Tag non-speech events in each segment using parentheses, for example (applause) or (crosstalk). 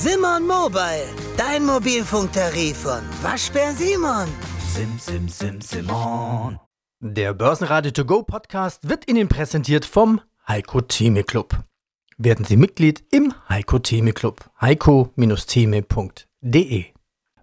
Simon Mobile, dein Mobilfunktarif von Waschbär Simon. Sim, sim, sim, Simon. Der Börsenradio To Go Podcast wird Ihnen präsentiert vom Heiko Theme Club. Werden Sie Mitglied im Heiko Theme Club. heiko-theme.de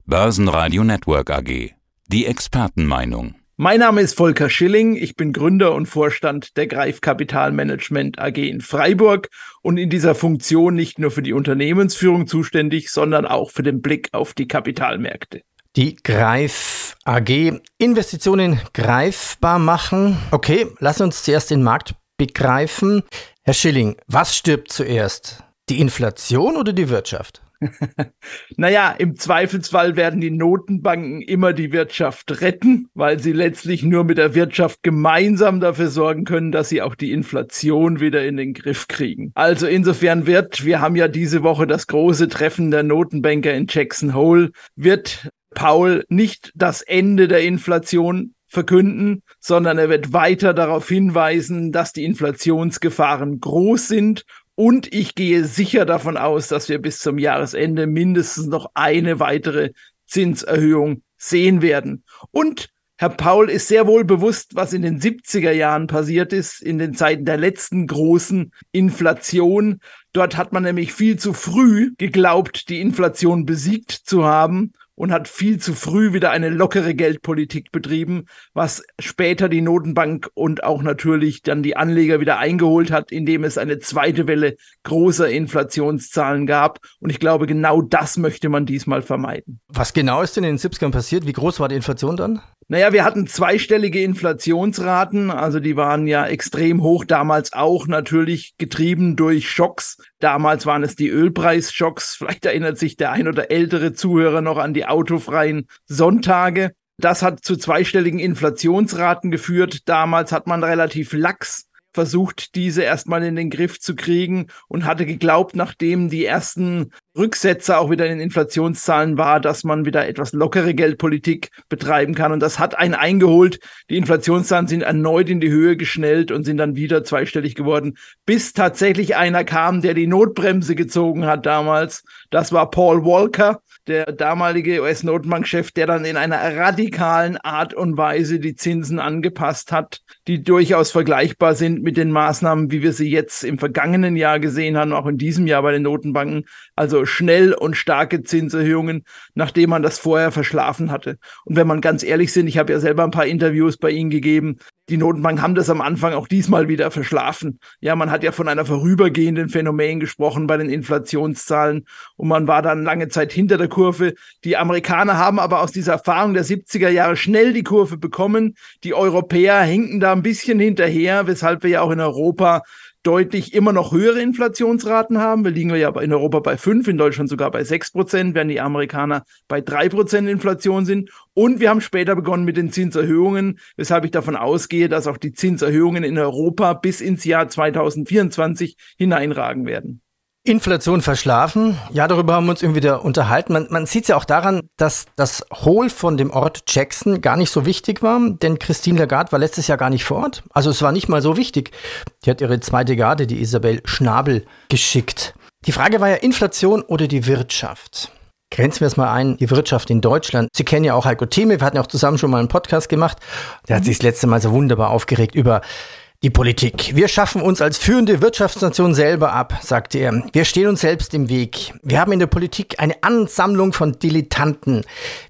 Börsenradio Network AG. Die Expertenmeinung. Mein Name ist Volker Schilling, ich bin Gründer und Vorstand der Greif Kapitalmanagement AG in Freiburg und in dieser Funktion nicht nur für die Unternehmensführung zuständig, sondern auch für den Blick auf die Kapitalmärkte. Die Greif AG Investitionen greifbar machen. Okay, lass uns zuerst den Markt begreifen. Herr Schilling, was stirbt zuerst? Die Inflation oder die Wirtschaft? (laughs) naja, im Zweifelsfall werden die Notenbanken immer die Wirtschaft retten, weil sie letztlich nur mit der Wirtschaft gemeinsam dafür sorgen können, dass sie auch die Inflation wieder in den Griff kriegen. Also insofern wird, wir haben ja diese Woche das große Treffen der Notenbanker in Jackson Hole, wird Paul nicht das Ende der Inflation verkünden, sondern er wird weiter darauf hinweisen, dass die Inflationsgefahren groß sind und ich gehe sicher davon aus, dass wir bis zum Jahresende mindestens noch eine weitere Zinserhöhung sehen werden. Und Herr Paul ist sehr wohl bewusst, was in den 70er Jahren passiert ist, in den Zeiten der letzten großen Inflation. Dort hat man nämlich viel zu früh geglaubt, die Inflation besiegt zu haben und hat viel zu früh wieder eine lockere Geldpolitik betrieben, was später die Notenbank und auch natürlich dann die Anleger wieder eingeholt hat, indem es eine zweite Welle großer Inflationszahlen gab. Und ich glaube, genau das möchte man diesmal vermeiden. Was genau ist denn in den 70ern passiert? Wie groß war die Inflation dann? Naja, wir hatten zweistellige Inflationsraten, also die waren ja extrem hoch, damals auch natürlich getrieben durch Schocks. Damals waren es die Ölpreisschocks. Vielleicht erinnert sich der ein oder ältere Zuhörer noch an die autofreien Sonntage. Das hat zu zweistelligen Inflationsraten geführt. Damals hat man relativ lax versucht, diese erstmal in den Griff zu kriegen und hatte geglaubt, nachdem die ersten Rücksetzer auch wieder in den Inflationszahlen war, dass man wieder etwas lockere Geldpolitik betreiben kann. Und das hat einen eingeholt. Die Inflationszahlen sind erneut in die Höhe geschnellt und sind dann wieder zweistellig geworden, bis tatsächlich einer kam, der die Notbremse gezogen hat damals. Das war Paul Walker, der damalige US-Notenbankchef, der dann in einer radikalen Art und Weise die Zinsen angepasst hat, die durchaus vergleichbar sind mit den Maßnahmen, wie wir sie jetzt im vergangenen Jahr gesehen haben, auch in diesem Jahr bei den Notenbanken. Also schnell und starke Zinserhöhungen, nachdem man das vorher verschlafen hatte. Und wenn man ganz ehrlich sind, ich habe ja selber ein paar Interviews bei Ihnen gegeben, die Notenbanken haben das am Anfang auch diesmal wieder verschlafen. Ja, man hat ja von einer vorübergehenden Phänomen gesprochen bei den Inflationszahlen und man war dann lange Zeit hinter der Kurve. Die Amerikaner haben aber aus dieser Erfahrung der 70er Jahre schnell die Kurve bekommen. Die Europäer hinken da ein bisschen hinterher, weshalb wir ja auch in Europa deutlich immer noch höhere Inflationsraten haben. Wir liegen ja in Europa bei fünf, in Deutschland sogar bei sechs Prozent, während die Amerikaner bei drei Prozent Inflation sind. Und wir haben später begonnen mit den Zinserhöhungen, weshalb ich davon ausgehe, dass auch die Zinserhöhungen in Europa bis ins Jahr 2024 hineinragen werden. Inflation verschlafen. Ja, darüber haben wir uns irgendwie wieder unterhalten. Man, man sieht es ja auch daran, dass das Hohl von dem Ort Jackson gar nicht so wichtig war, denn Christine Lagarde war letztes Jahr gar nicht vor Ort. Also es war nicht mal so wichtig. Die hat ihre zweite Garde, die Isabel Schnabel, geschickt. Die Frage war ja Inflation oder die Wirtschaft. Grenzen wir es mal ein, die Wirtschaft in Deutschland. Sie kennen ja auch Heiko Theme, wir hatten ja auch zusammen schon mal einen Podcast gemacht. Der hat sich das letzte Mal so wunderbar aufgeregt über die Politik. Wir schaffen uns als führende Wirtschaftsnation selber ab, sagte er. Wir stehen uns selbst im Weg. Wir haben in der Politik eine Ansammlung von Dilettanten.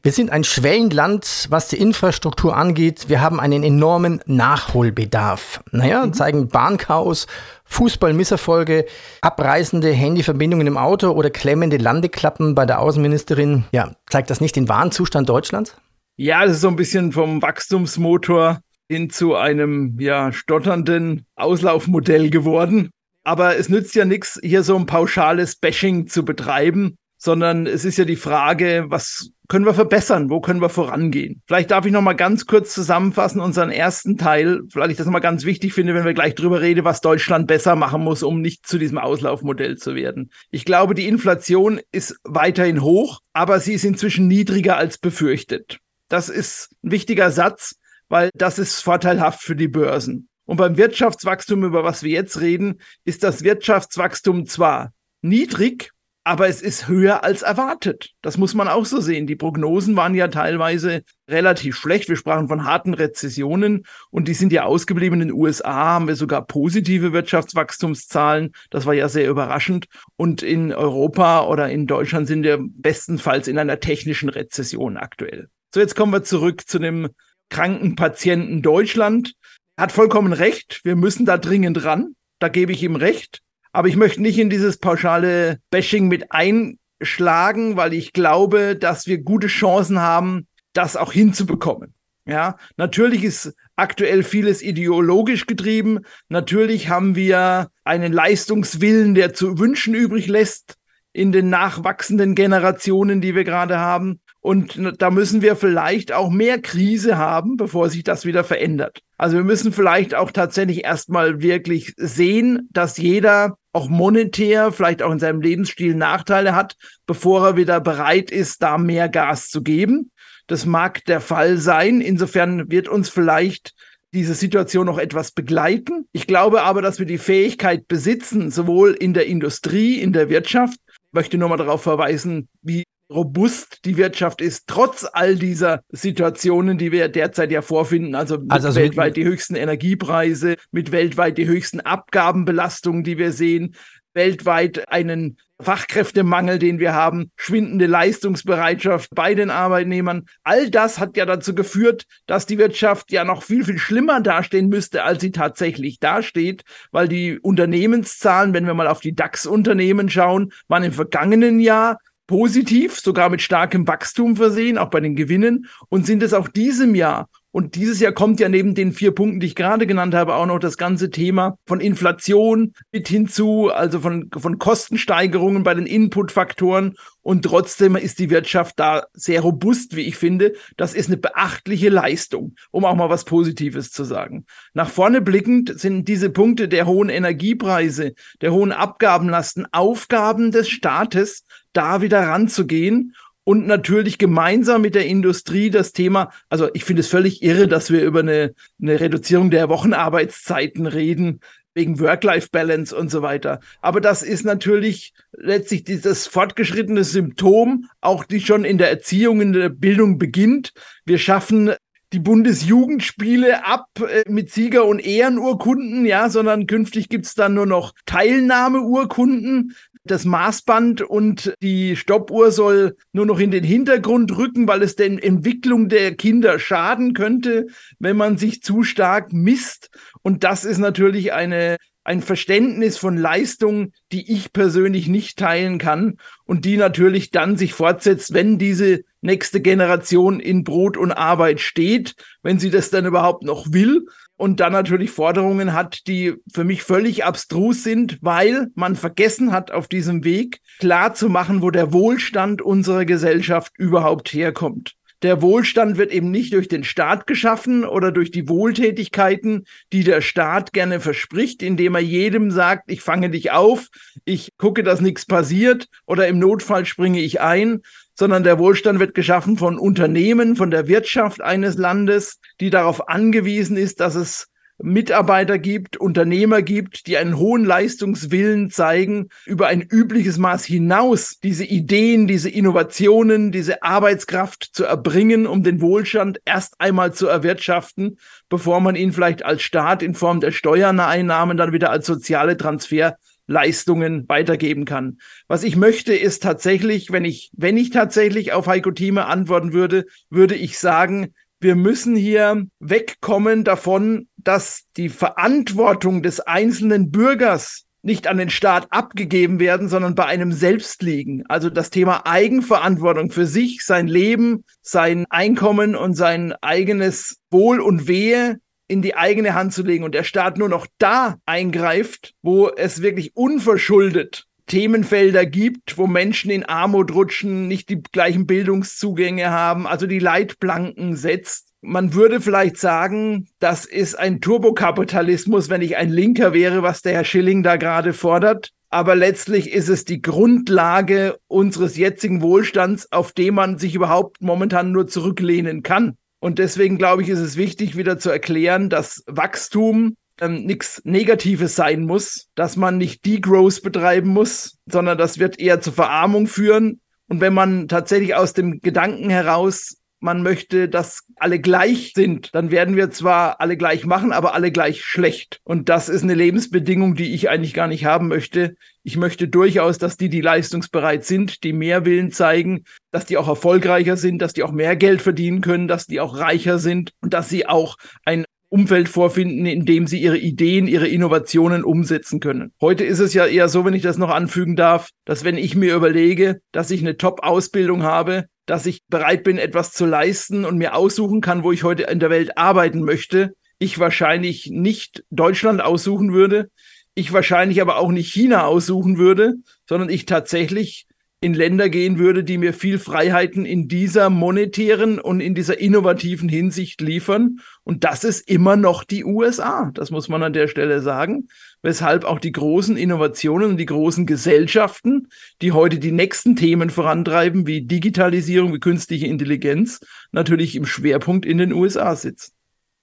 Wir sind ein Schwellenland, was die Infrastruktur angeht. Wir haben einen enormen Nachholbedarf. Naja, mhm. zeigen Bahnchaos, Fußballmisserfolge, abreißende Handyverbindungen im Auto oder klemmende Landeklappen bei der Außenministerin. Ja, zeigt das nicht den wahren Zustand Deutschlands? Ja, das ist so ein bisschen vom Wachstumsmotor hin zu einem ja stotternden Auslaufmodell geworden. Aber es nützt ja nichts, hier so ein pauschales Bashing zu betreiben, sondern es ist ja die Frage, was können wir verbessern? Wo können wir vorangehen? Vielleicht darf ich noch mal ganz kurz zusammenfassen unseren ersten Teil, weil ich das noch mal ganz wichtig finde, wenn wir gleich drüber reden, was Deutschland besser machen muss, um nicht zu diesem Auslaufmodell zu werden. Ich glaube, die Inflation ist weiterhin hoch, aber sie ist inzwischen niedriger als befürchtet. Das ist ein wichtiger Satz, weil das ist vorteilhaft für die Börsen. Und beim Wirtschaftswachstum, über was wir jetzt reden, ist das Wirtschaftswachstum zwar niedrig, aber es ist höher als erwartet. Das muss man auch so sehen. Die Prognosen waren ja teilweise relativ schlecht. Wir sprachen von harten Rezessionen und die sind ja ausgeblieben. In den USA haben wir sogar positive Wirtschaftswachstumszahlen. Das war ja sehr überraschend. Und in Europa oder in Deutschland sind wir bestenfalls in einer technischen Rezession aktuell. So, jetzt kommen wir zurück zu dem kranken Patienten Deutschland. Hat vollkommen recht. Wir müssen da dringend ran. Da gebe ich ihm recht. Aber ich möchte nicht in dieses pauschale Bashing mit einschlagen, weil ich glaube, dass wir gute Chancen haben, das auch hinzubekommen. Ja, natürlich ist aktuell vieles ideologisch getrieben. Natürlich haben wir einen Leistungswillen, der zu wünschen übrig lässt in den nachwachsenden Generationen, die wir gerade haben. Und da müssen wir vielleicht auch mehr Krise haben, bevor sich das wieder verändert. Also wir müssen vielleicht auch tatsächlich erstmal wirklich sehen, dass jeder auch monetär, vielleicht auch in seinem Lebensstil Nachteile hat, bevor er wieder bereit ist, da mehr Gas zu geben. Das mag der Fall sein. Insofern wird uns vielleicht diese Situation noch etwas begleiten. Ich glaube aber, dass wir die Fähigkeit besitzen, sowohl in der Industrie, in der Wirtschaft, möchte nur mal darauf verweisen, wie robust die Wirtschaft ist, trotz all dieser Situationen, die wir derzeit ja vorfinden, also, also, also weltweit die höchsten Energiepreise, mit weltweit die höchsten Abgabenbelastungen, die wir sehen, weltweit einen Fachkräftemangel, den wir haben, schwindende Leistungsbereitschaft bei den Arbeitnehmern. All das hat ja dazu geführt, dass die Wirtschaft ja noch viel, viel schlimmer dastehen müsste, als sie tatsächlich dasteht, weil die Unternehmenszahlen, wenn wir mal auf die DAX-Unternehmen schauen, waren im vergangenen Jahr positiv, sogar mit starkem Wachstum versehen, auch bei den Gewinnen und sind es auch diesem Jahr. Und dieses Jahr kommt ja neben den vier Punkten, die ich gerade genannt habe, auch noch das ganze Thema von Inflation mit hinzu, also von, von Kostensteigerungen bei den Inputfaktoren. Und trotzdem ist die Wirtschaft da sehr robust, wie ich finde. Das ist eine beachtliche Leistung, um auch mal was Positives zu sagen. Nach vorne blickend sind diese Punkte der hohen Energiepreise, der hohen Abgabenlasten Aufgaben des Staates, da wieder ranzugehen und natürlich gemeinsam mit der Industrie das Thema, also ich finde es völlig irre, dass wir über eine, eine Reduzierung der Wochenarbeitszeiten reden, wegen Work-Life-Balance und so weiter. Aber das ist natürlich letztlich dieses fortgeschrittene Symptom, auch die schon in der Erziehung, in der Bildung beginnt. Wir schaffen die Bundesjugendspiele ab äh, mit Sieger- und Ehrenurkunden, ja, sondern künftig gibt's dann nur noch Teilnahmeurkunden das Maßband und die Stoppuhr soll nur noch in den Hintergrund rücken, weil es der Entwicklung der Kinder schaden könnte, wenn man sich zu stark misst. Und das ist natürlich eine, ein Verständnis von Leistung, die ich persönlich nicht teilen kann und die natürlich dann sich fortsetzt, wenn diese nächste Generation in Brot und Arbeit steht, wenn sie das dann überhaupt noch will und dann natürlich Forderungen hat, die für mich völlig abstrus sind, weil man vergessen hat, auf diesem Weg klar zu machen, wo der Wohlstand unserer Gesellschaft überhaupt herkommt. Der Wohlstand wird eben nicht durch den Staat geschaffen oder durch die Wohltätigkeiten, die der Staat gerne verspricht, indem er jedem sagt, ich fange dich auf, ich gucke, dass nichts passiert oder im Notfall springe ich ein, sondern der Wohlstand wird geschaffen von Unternehmen, von der Wirtschaft eines Landes, die darauf angewiesen ist, dass es Mitarbeiter gibt, Unternehmer gibt, die einen hohen Leistungswillen zeigen, über ein übliches Maß hinaus diese Ideen, diese Innovationen, diese Arbeitskraft zu erbringen, um den Wohlstand erst einmal zu erwirtschaften, bevor man ihn vielleicht als Staat in Form der Steuereinnahmen dann wieder als soziale Transfer Leistungen weitergeben kann. Was ich möchte, ist tatsächlich, wenn ich, wenn ich tatsächlich auf Heiko Thieme antworten würde, würde ich sagen, wir müssen hier wegkommen davon, dass die Verantwortung des einzelnen Bürgers nicht an den Staat abgegeben werden, sondern bei einem selbst liegen. Also das Thema Eigenverantwortung für sich, sein Leben, sein Einkommen und sein eigenes Wohl und Wehe in die eigene Hand zu legen und der Staat nur noch da eingreift, wo es wirklich unverschuldet Themenfelder gibt, wo Menschen in Armut rutschen, nicht die gleichen Bildungszugänge haben, also die Leitplanken setzt. Man würde vielleicht sagen, das ist ein Turbokapitalismus, wenn ich ein Linker wäre, was der Herr Schilling da gerade fordert. Aber letztlich ist es die Grundlage unseres jetzigen Wohlstands, auf dem man sich überhaupt momentan nur zurücklehnen kann. Und deswegen glaube ich, ist es wichtig, wieder zu erklären, dass Wachstum ähm, nichts Negatives sein muss, dass man nicht Degrowth betreiben muss, sondern das wird eher zur Verarmung führen. Und wenn man tatsächlich aus dem Gedanken heraus man möchte, dass alle gleich sind, dann werden wir zwar alle gleich machen, aber alle gleich schlecht. Und das ist eine Lebensbedingung, die ich eigentlich gar nicht haben möchte. Ich möchte durchaus, dass die, die leistungsbereit sind, die mehr Willen zeigen, dass die auch erfolgreicher sind, dass die auch mehr Geld verdienen können, dass die auch reicher sind und dass sie auch ein Umfeld vorfinden, in dem sie ihre Ideen, ihre Innovationen umsetzen können. Heute ist es ja eher so, wenn ich das noch anfügen darf, dass wenn ich mir überlege, dass ich eine Top-Ausbildung habe, dass ich bereit bin, etwas zu leisten und mir aussuchen kann, wo ich heute in der Welt arbeiten möchte, ich wahrscheinlich nicht Deutschland aussuchen würde, ich wahrscheinlich aber auch nicht China aussuchen würde, sondern ich tatsächlich in Länder gehen würde, die mir viel Freiheiten in dieser monetären und in dieser innovativen Hinsicht liefern. Und das ist immer noch die USA. Das muss man an der Stelle sagen. Weshalb auch die großen Innovationen und die großen Gesellschaften, die heute die nächsten Themen vorantreiben, wie Digitalisierung, wie künstliche Intelligenz, natürlich im Schwerpunkt in den USA sitzen.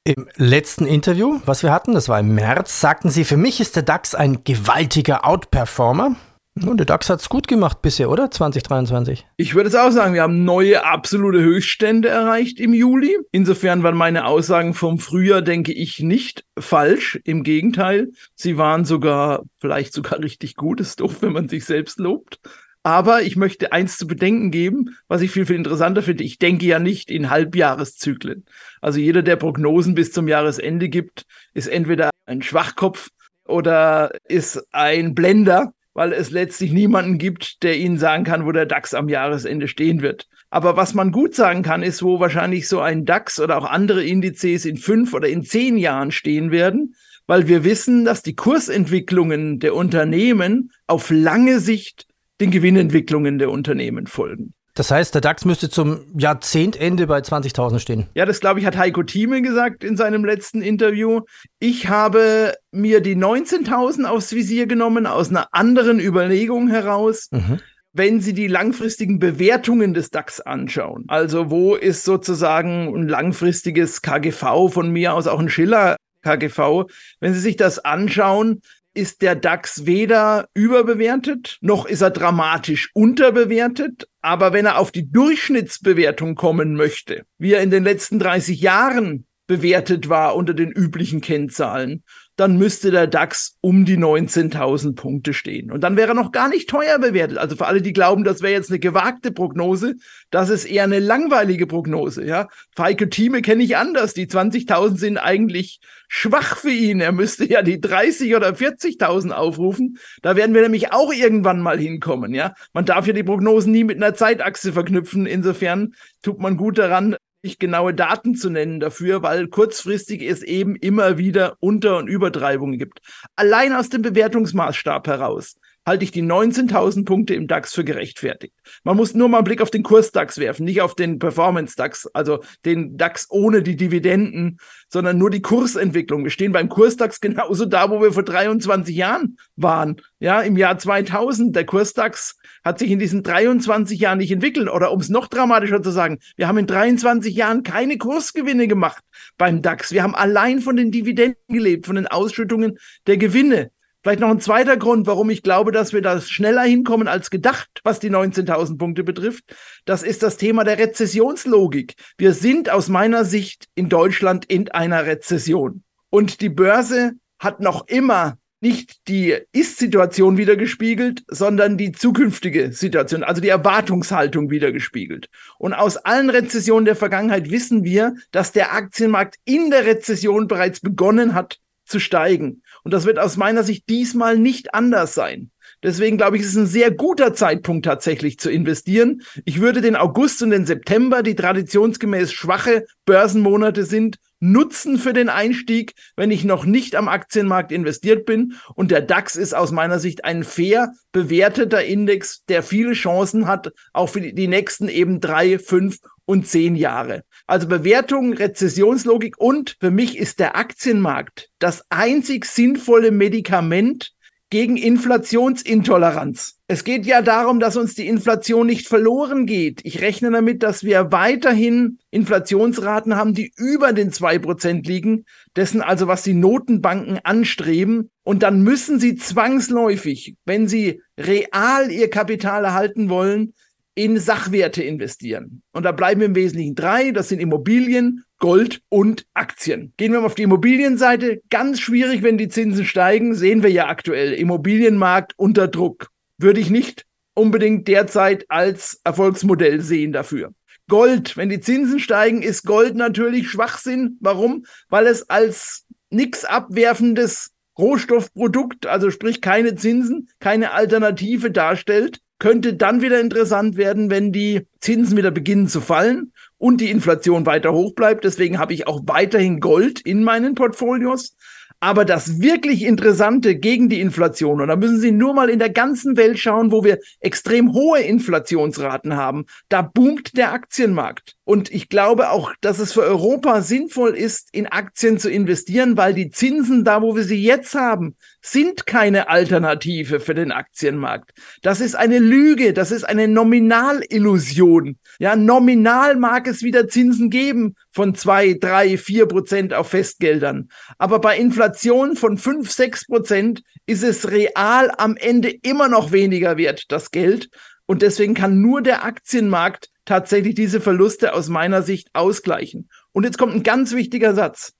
Im letzten Interview, was wir hatten, das war im März, sagten Sie, für mich ist der DAX ein gewaltiger Outperformer. Und der DAX hat es gut gemacht bisher, oder? 2023. Ich würde es auch sagen, wir haben neue absolute Höchststände erreicht im Juli. Insofern waren meine Aussagen vom Frühjahr, denke ich, nicht falsch. Im Gegenteil, sie waren sogar, vielleicht sogar richtig gut. ist doof, wenn man sich selbst lobt. Aber ich möchte eins zu bedenken geben, was ich viel, viel interessanter finde. Ich denke ja nicht in Halbjahreszyklen. Also jeder, der Prognosen bis zum Jahresende gibt, ist entweder ein Schwachkopf oder ist ein Blender weil es letztlich niemanden gibt, der Ihnen sagen kann, wo der DAX am Jahresende stehen wird. Aber was man gut sagen kann, ist, wo wahrscheinlich so ein DAX oder auch andere Indizes in fünf oder in zehn Jahren stehen werden, weil wir wissen, dass die Kursentwicklungen der Unternehmen auf lange Sicht den Gewinnentwicklungen der Unternehmen folgen. Das heißt, der DAX müsste zum Jahrzehntende bei 20.000 stehen. Ja, das glaube ich, hat Heiko Thieme gesagt in seinem letzten Interview. Ich habe mir die 19.000 aufs Visier genommen aus einer anderen Überlegung heraus. Mhm. Wenn Sie die langfristigen Bewertungen des DAX anschauen, also wo ist sozusagen ein langfristiges KGV von mir aus auch ein Schiller KGV, wenn Sie sich das anschauen, ist der DAX weder überbewertet, noch ist er dramatisch unterbewertet. Aber wenn er auf die Durchschnittsbewertung kommen möchte, wie er in den letzten 30 Jahren bewertet war unter den üblichen Kennzahlen, dann müsste der DAX um die 19.000 Punkte stehen. Und dann wäre er noch gar nicht teuer bewertet. Also für alle, die glauben, das wäre jetzt eine gewagte Prognose, das ist eher eine langweilige Prognose. Ja, Feike Thieme kenne ich anders. Die 20.000 sind eigentlich schwach für ihn. Er müsste ja die 30 oder 40.000 aufrufen. Da werden wir nämlich auch irgendwann mal hinkommen. Ja, man darf ja die Prognosen nie mit einer Zeitachse verknüpfen. Insofern tut man gut daran, genaue Daten zu nennen dafür, weil kurzfristig es eben immer wieder Unter- und Übertreibungen gibt. Allein aus dem Bewertungsmaßstab heraus halte ich die 19.000 Punkte im DAX für gerechtfertigt. Man muss nur mal einen Blick auf den Kurs-DAX werfen, nicht auf den Performance-DAX, also den DAX ohne die Dividenden, sondern nur die Kursentwicklung. Wir stehen beim Kurs-DAX genauso da, wo wir vor 23 Jahren waren. Ja, im Jahr 2000. Der Kurs-DAX hat sich in diesen 23 Jahren nicht entwickelt. Oder um es noch dramatischer zu sagen, wir haben in 23 Jahren keine Kursgewinne gemacht beim DAX. Wir haben allein von den Dividenden gelebt, von den Ausschüttungen der Gewinne. Vielleicht noch ein zweiter Grund, warum ich glaube, dass wir da schneller hinkommen als gedacht, was die 19.000 Punkte betrifft. Das ist das Thema der Rezessionslogik. Wir sind aus meiner Sicht in Deutschland in einer Rezession. Und die Börse hat noch immer nicht die Ist-Situation wiedergespiegelt, sondern die zukünftige Situation, also die Erwartungshaltung wiedergespiegelt. Und aus allen Rezessionen der Vergangenheit wissen wir, dass der Aktienmarkt in der Rezession bereits begonnen hat zu steigen. Und das wird aus meiner Sicht diesmal nicht anders sein. Deswegen glaube ich, es ist ein sehr guter Zeitpunkt tatsächlich zu investieren. Ich würde den August und den September, die traditionsgemäß schwache Börsenmonate sind, nutzen für den Einstieg, wenn ich noch nicht am Aktienmarkt investiert bin. Und der DAX ist aus meiner Sicht ein fair bewerteter Index, der viele Chancen hat, auch für die, nächsten eben drei, fünf und zehn Jahre. Also Bewertung, Rezessionslogik und für mich ist der Aktienmarkt das einzig sinnvolle Medikament gegen Inflationsintoleranz. Es geht ja darum, dass uns die Inflation nicht verloren geht. Ich rechne damit, dass wir weiterhin Inflationsraten haben, die über den zwei Prozent liegen, dessen also, was die Notenbanken anstreben. Und dann müssen sie zwangsläufig, wenn sie real ihr Kapital erhalten wollen, in Sachwerte investieren. Und da bleiben im Wesentlichen drei. Das sind Immobilien, Gold und Aktien. Gehen wir mal auf die Immobilienseite. Ganz schwierig, wenn die Zinsen steigen, sehen wir ja aktuell. Immobilienmarkt unter Druck. Würde ich nicht unbedingt derzeit als Erfolgsmodell sehen dafür. Gold, wenn die Zinsen steigen, ist Gold natürlich Schwachsinn. Warum? Weil es als nix abwerfendes Rohstoffprodukt, also sprich keine Zinsen, keine Alternative darstellt könnte dann wieder interessant werden, wenn die Zinsen wieder beginnen zu fallen und die Inflation weiter hoch bleibt. Deswegen habe ich auch weiterhin Gold in meinen Portfolios. Aber das wirklich Interessante gegen die Inflation, und da müssen Sie nur mal in der ganzen Welt schauen, wo wir extrem hohe Inflationsraten haben, da boomt der Aktienmarkt. Und ich glaube auch, dass es für Europa sinnvoll ist, in Aktien zu investieren, weil die Zinsen da, wo wir sie jetzt haben, sind keine Alternative für den Aktienmarkt. Das ist eine Lüge, das ist eine Nominalillusion. Ja, nominal mag es wieder Zinsen geben von zwei, drei, vier Prozent auf Festgeldern. Aber bei Inflation von fünf, sechs Prozent ist es real am Ende immer noch weniger wert, das Geld. Und deswegen kann nur der Aktienmarkt tatsächlich diese Verluste aus meiner Sicht ausgleichen. Und jetzt kommt ein ganz wichtiger Satz.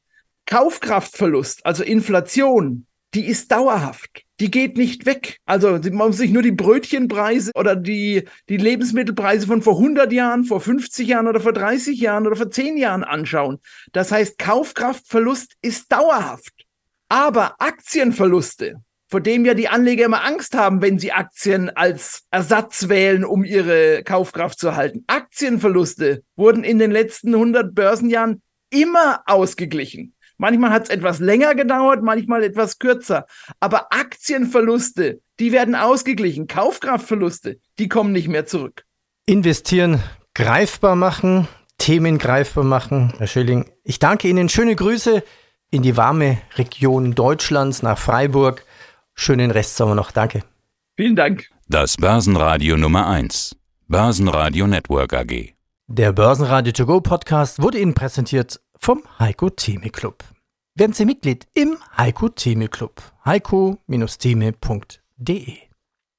Kaufkraftverlust, also Inflation, die ist dauerhaft. Die geht nicht weg. Also man muss sich nur die Brötchenpreise oder die, die Lebensmittelpreise von vor 100 Jahren, vor 50 Jahren oder vor 30 Jahren oder vor 10 Jahren anschauen. Das heißt, Kaufkraftverlust ist dauerhaft. Aber Aktienverluste, vor dem ja die Anleger immer Angst haben, wenn sie Aktien als Ersatz wählen, um ihre Kaufkraft zu halten. Aktienverluste wurden in den letzten 100 Börsenjahren immer ausgeglichen. Manchmal hat es etwas länger gedauert, manchmal etwas kürzer. Aber Aktienverluste, die werden ausgeglichen. Kaufkraftverluste, die kommen nicht mehr zurück. Investieren, greifbar machen, Themen greifbar machen. Herr Schilling, ich danke Ihnen. Schöne Grüße in die warme Region Deutschlands nach Freiburg. Schönen Restsommer noch. Danke. Vielen Dank. Das Börsenradio Nummer 1. Börsenradio Network AG. Der Börsenradio To Go Podcast wurde Ihnen präsentiert vom Heiko Theme Club. Werden Sie Mitglied im Heiko Theme Club. heiko-theme.de